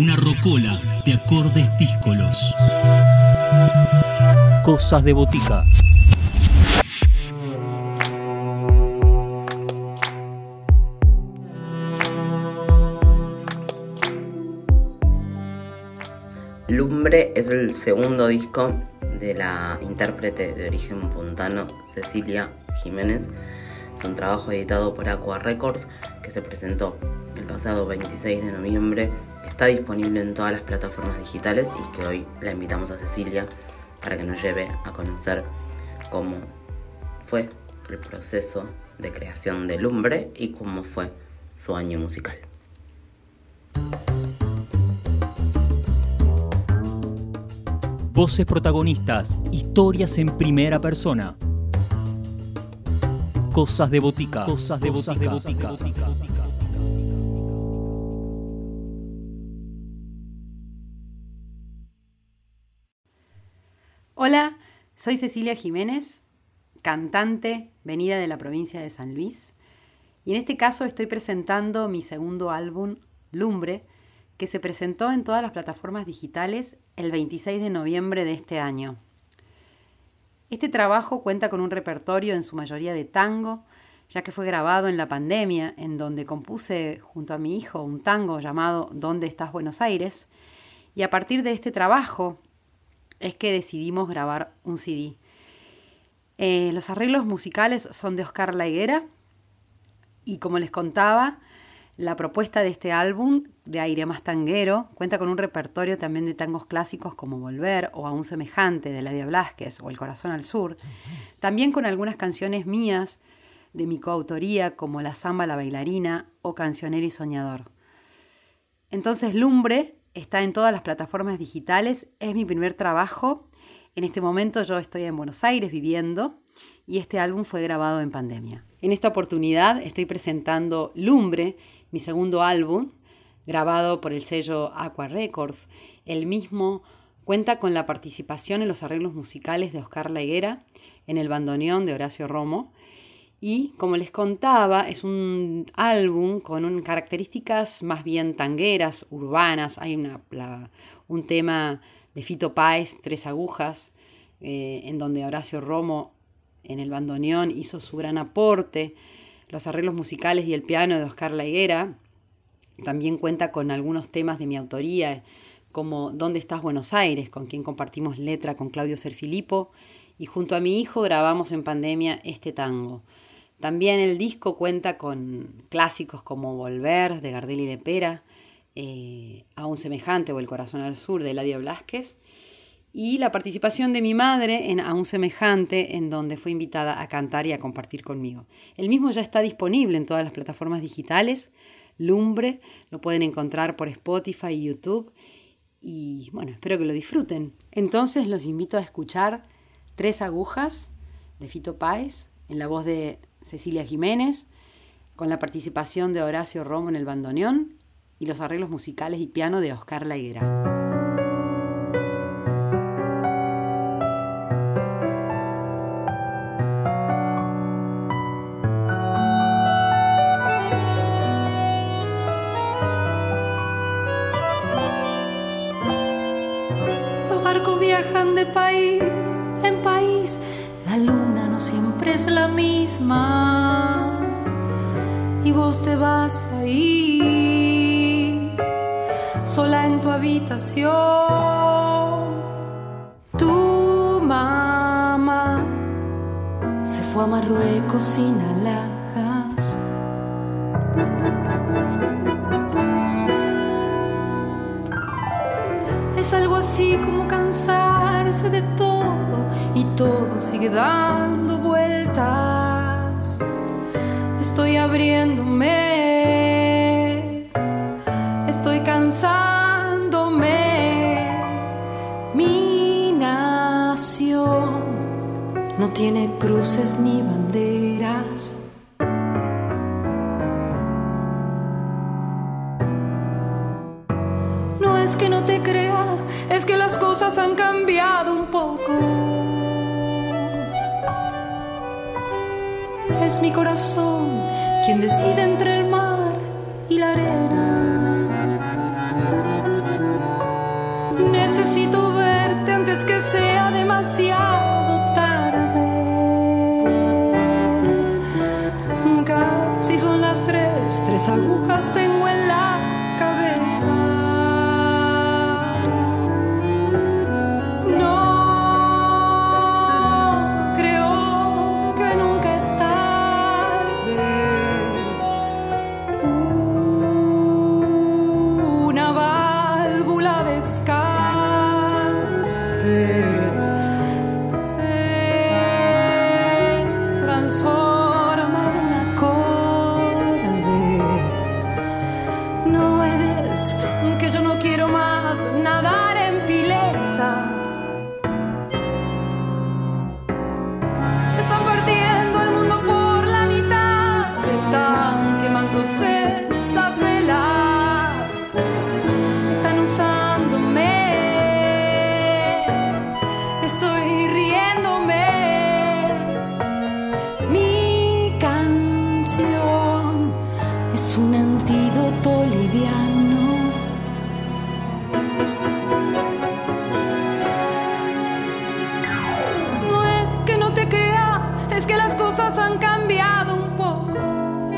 Una rocola de acordes díscolos. Cosas de botica. Lumbre es el segundo disco de la intérprete de origen puntano Cecilia Jiménez. Es un trabajo editado por Aqua Records que se presentó pasado 26 de noviembre. Está disponible en todas las plataformas digitales y que hoy la invitamos a Cecilia para que nos lleve a conocer cómo fue el proceso de creación de Lumbre y cómo fue su año musical. Voces protagonistas, historias en primera persona. Cosas de botica. Cosas de botica. Hola, soy Cecilia Jiménez, cantante venida de la provincia de San Luis, y en este caso estoy presentando mi segundo álbum, Lumbre, que se presentó en todas las plataformas digitales el 26 de noviembre de este año. Este trabajo cuenta con un repertorio en su mayoría de tango, ya que fue grabado en la pandemia, en donde compuse junto a mi hijo un tango llamado ¿Dónde estás Buenos Aires? Y a partir de este trabajo es que decidimos grabar un CD. Eh, los arreglos musicales son de Oscar La Higuera y como les contaba, la propuesta de este álbum, de aire más tanguero, cuenta con un repertorio también de tangos clásicos como Volver o Aún Semejante de Ladia Blasquez o El Corazón al Sur, también con algunas canciones mías de mi coautoría como La Zamba la Bailarina o Cancionero y Soñador. Entonces Lumbre está en todas las plataformas digitales, es mi primer trabajo. En este momento yo estoy en Buenos Aires viviendo y este álbum fue grabado en pandemia. En esta oportunidad estoy presentando Lumbre, mi segundo álbum, grabado por el sello Aqua Records. El mismo cuenta con la participación en los arreglos musicales de Oscar La Higuera, en el bandoneón de Horacio Romo. Y como les contaba, es un álbum con características más bien tangueras, urbanas. Hay una, un tema de Fito Páez, Tres Agujas, eh, en donde Horacio Romo en el bandoneón hizo su gran aporte los arreglos musicales y el piano de Oscar La Higuera. También cuenta con algunos temas de mi autoría, como ¿Dónde estás Buenos Aires?, con quien compartimos letra con Claudio Serfilipo, y junto a mi hijo grabamos en pandemia este tango. También el disco cuenta con clásicos como Volver, de Gardel y de Pera, eh, Aún Semejante o El Corazón al Sur, de Eladio Blasquez, y la participación de mi madre en A un semejante, en donde fue invitada a cantar y a compartir conmigo. El mismo ya está disponible en todas las plataformas digitales. Lumbre, lo pueden encontrar por Spotify y YouTube. Y bueno, espero que lo disfruten. Entonces los invito a escuchar Tres Agujas de Fito Páez, en la voz de Cecilia Jiménez, con la participación de Horacio Romo en el bandoneón y los arreglos musicales y piano de Oscar La Higuera. de país siempre es la misma. Y vos te vas a ir sola en tu habitación. Tu mamá se fue a Marruecos sin alhajas. Es algo así como cansar de todo y todo sigue dando Estoy abriéndome, estoy cansándome. Mi nación no tiene cruces ni banderas. No es que no te crea, es que las cosas han cambiado un poco. Es mi corazón quien decide entre el mar y la arena. Es un antídoto liviano. No es que no te crea, es que las cosas han cambiado un poco.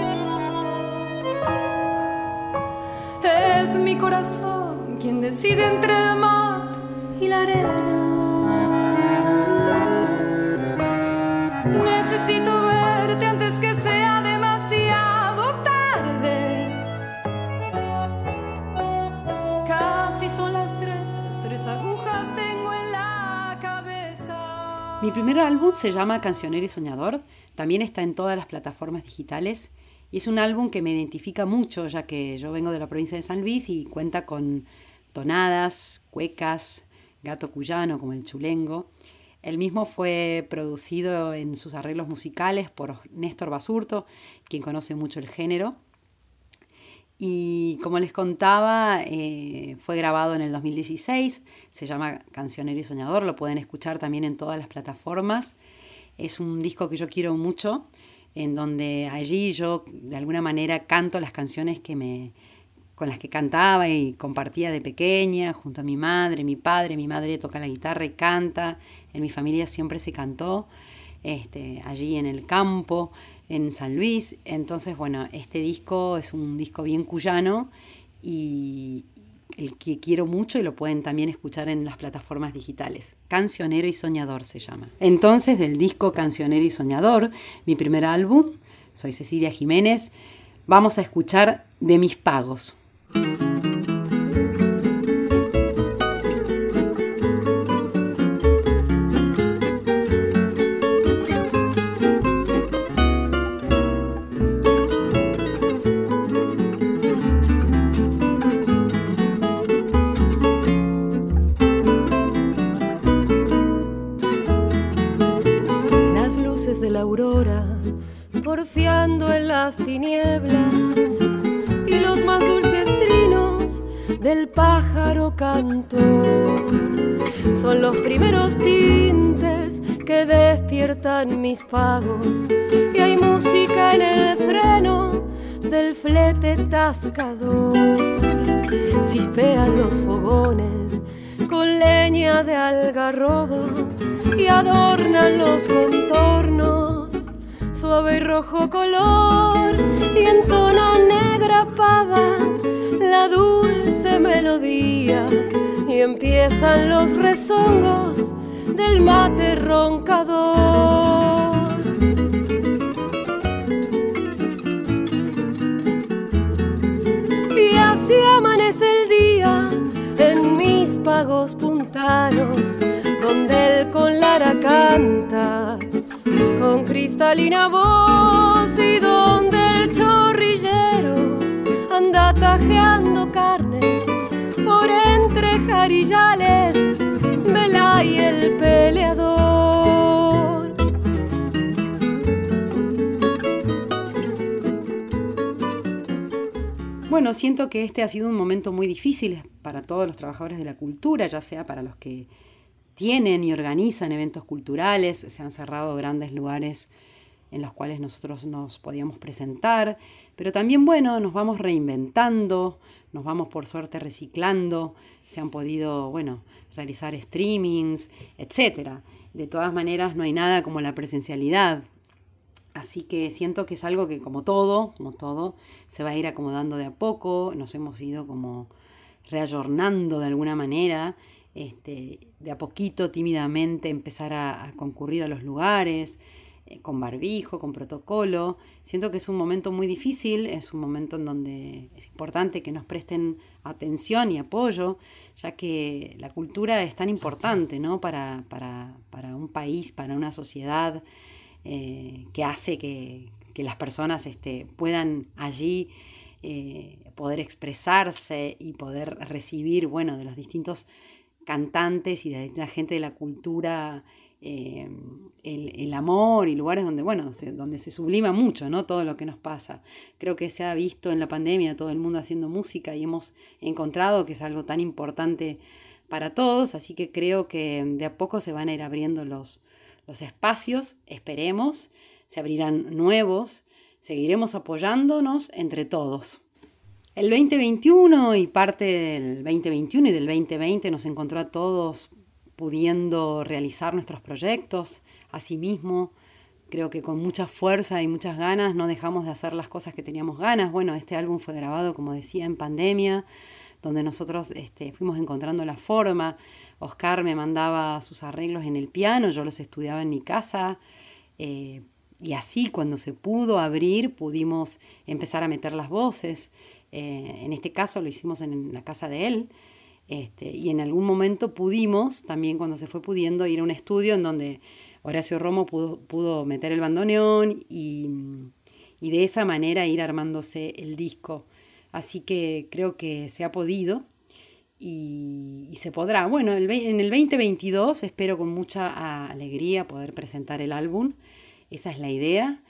Es mi corazón quien decide entre el mar y la arena. Mi primer álbum se llama Cancionero y Soñador, también está en todas las plataformas digitales y es un álbum que me identifica mucho ya que yo vengo de la provincia de San Luis y cuenta con tonadas, cuecas, gato cuyano como el chulengo. El mismo fue producido en sus arreglos musicales por Néstor Basurto, quien conoce mucho el género. Y como les contaba, eh, fue grabado en el 2016, se llama Cancionero y Soñador, lo pueden escuchar también en todas las plataformas. Es un disco que yo quiero mucho, en donde allí yo de alguna manera canto las canciones que me, con las que cantaba y compartía de pequeña, junto a mi madre, mi padre, mi madre toca la guitarra y canta, en mi familia siempre se cantó, este, allí en el campo, en San Luis, entonces bueno, este disco es un disco bien cuyano y el que quiero mucho y lo pueden también escuchar en las plataformas digitales. Cancionero y Soñador se llama. Entonces, del disco Cancionero y Soñador, mi primer álbum, soy Cecilia Jiménez, vamos a escuchar De mis pagos. En las tinieblas y los más dulces trinos del pájaro cantor. Son los primeros tintes que despiertan mis pagos y hay música en el freno del flete tascador chispean los fogones con leña de algarrobo y adornan los contornos suave y rojo color y entona negra pava la dulce melodía y empiezan los rezongos del mate roncador. Y así amanece el día en mis pagos puntanos, donde el con Lara canta con cristalina voz y donde el chorrillero anda tajeando carnes por entre jarillales, vela y el peleador. Bueno, siento que este ha sido un momento muy difícil para todos los trabajadores de la cultura, ya sea para los que tienen y organizan eventos culturales, se han cerrado grandes lugares en los cuales nosotros nos podíamos presentar, pero también, bueno, nos vamos reinventando, nos vamos por suerte reciclando, se han podido, bueno, realizar streamings, etcétera. De todas maneras, no hay nada como la presencialidad. Así que siento que es algo que como todo, como todo, se va a ir acomodando de a poco, nos hemos ido como reayornando de alguna manera, este, de a poquito, tímidamente, empezar a, concurrir a los lugares, eh, con barbijo, con protocolo. Siento que es un momento muy difícil, es un momento en donde es importante que nos presten atención y apoyo, ya que la cultura es tan importante ¿no? para, para, para un país, para una sociedad, eh, que hace que, que las personas este, puedan allí eh, poder expresarse y poder recibir, bueno, de los distintos cantantes y de la gente de la cultura eh, el, el, amor y lugares donde, bueno, se, donde se sublima mucho, ¿no? Todo lo que nos pasa. Creo que se ha visto en la pandemia todo el mundo haciendo música y hemos encontrado que es algo tan importante para todos, así que creo que de a poco se van a ir abriendo los, los espacios, esperemos, se abrirán nuevos, seguiremos apoyándonos entre todos. El 2021 y parte del 2021 y del 2020 nos encontró a todos pudiendo realizar nuestros proyectos. Asimismo, creo que con mucha fuerza y muchas ganas no dejamos de hacer las cosas que teníamos ganas. Bueno, este álbum fue grabado, como decía, en pandemia, donde nosotros este, fuimos encontrando la forma. Oscar me mandaba sus arreglos en el piano, yo los estudiaba en mi casa. Eh, y así, cuando se pudo abrir, pudimos empezar a meter las voces. Eh, en este caso lo hicimos en la casa de él. Este, y en algún momento pudimos, también cuando se fue pudiendo, ir a un estudio en donde Horacio Romo pudo, pudo meter el bandoneón y, y, de esa manera ir armándose el disco. Así que creo que se ha podido y, y se podrá. Bueno, el, en el 2022 espero con mucha alegría poder presentar el álbum. Esa es la idea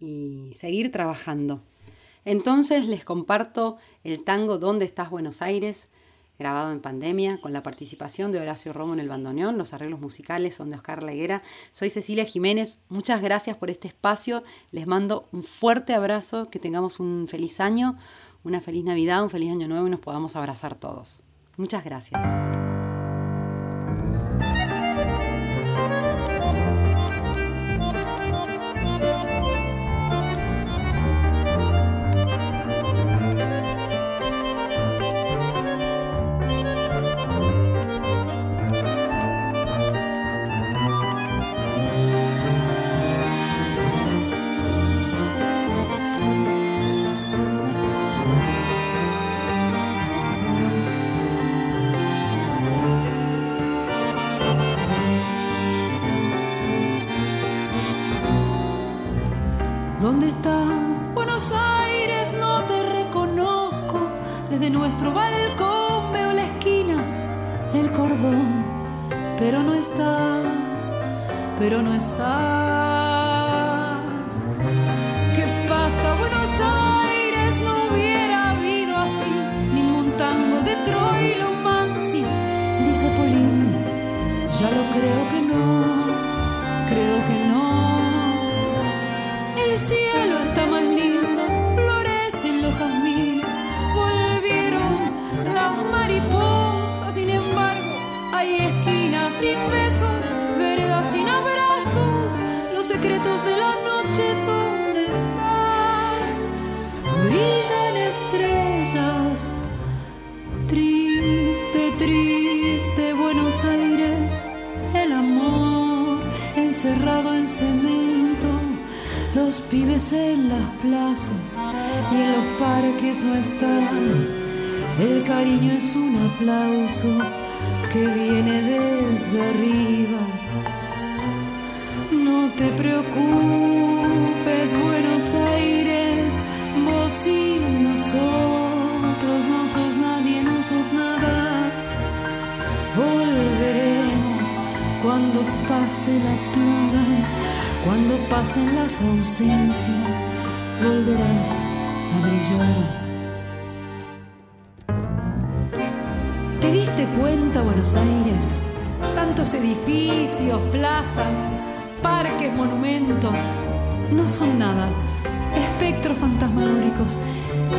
y seguir trabajando. Entonces les comparto el tango ¿Dónde estás Buenos Aires? grabado en pandemia, con la participación de Horacio Romo en el bandoneón. Los arreglos musicales son de Oscar Leguera. Soy Cecilia Jiménez. Muchas gracias por este espacio. Les mando un fuerte abrazo. Que tengamos un feliz año, una feliz Navidad, un feliz año nuevo y nos podamos abrazar todos. Muchas gracias. Creo que no, creo que no. El cielo está más lindo, florecen los jazmines, volvieron las mariposas, sin embargo, hay esquinas sin besos, veredas sin abrazos, los secretos de la noche, ¿dónde están? Brillan estrellas, triste, encerrado en cemento los pibes en las plazas y en los parques no están. El cariño es un aplauso que viene desde arriba. No te preocupes, Buenos Aires, vos y nosotros no sos nadie, no sos nada. Volveremos cuando pase la plaga. Cuando pasen las ausencias, volverás a brillar. ¿Te diste cuenta, Buenos Aires? Tantos edificios, plazas, parques, monumentos. No son nada. Espectros fantasmagóricos.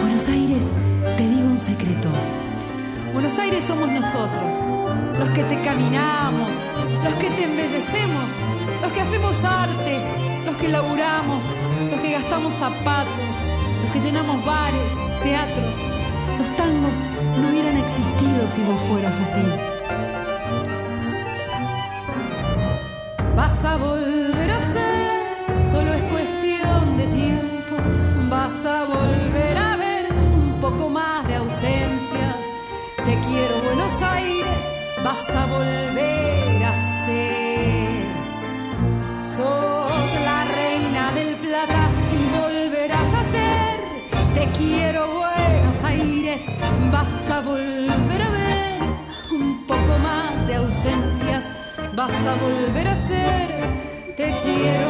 Buenos Aires, te digo un secreto. Buenos Aires somos nosotros, los que te caminamos, los que te embellecemos, los que hacemos arte, los que laburamos, los que gastamos zapatos, los que llenamos bares, teatros. Los tangos no hubieran existido si vos fueras así. Vas a volver a ser, solo es cuestión de tiempo. Vas a volver a ver un poco más. Te quiero Buenos Aires, vas a volver a ser. Sos la reina del plata y volverás a ser. Te quiero Buenos Aires, vas a volver a ver un poco más de ausencias vas a volver a ser. Te quiero,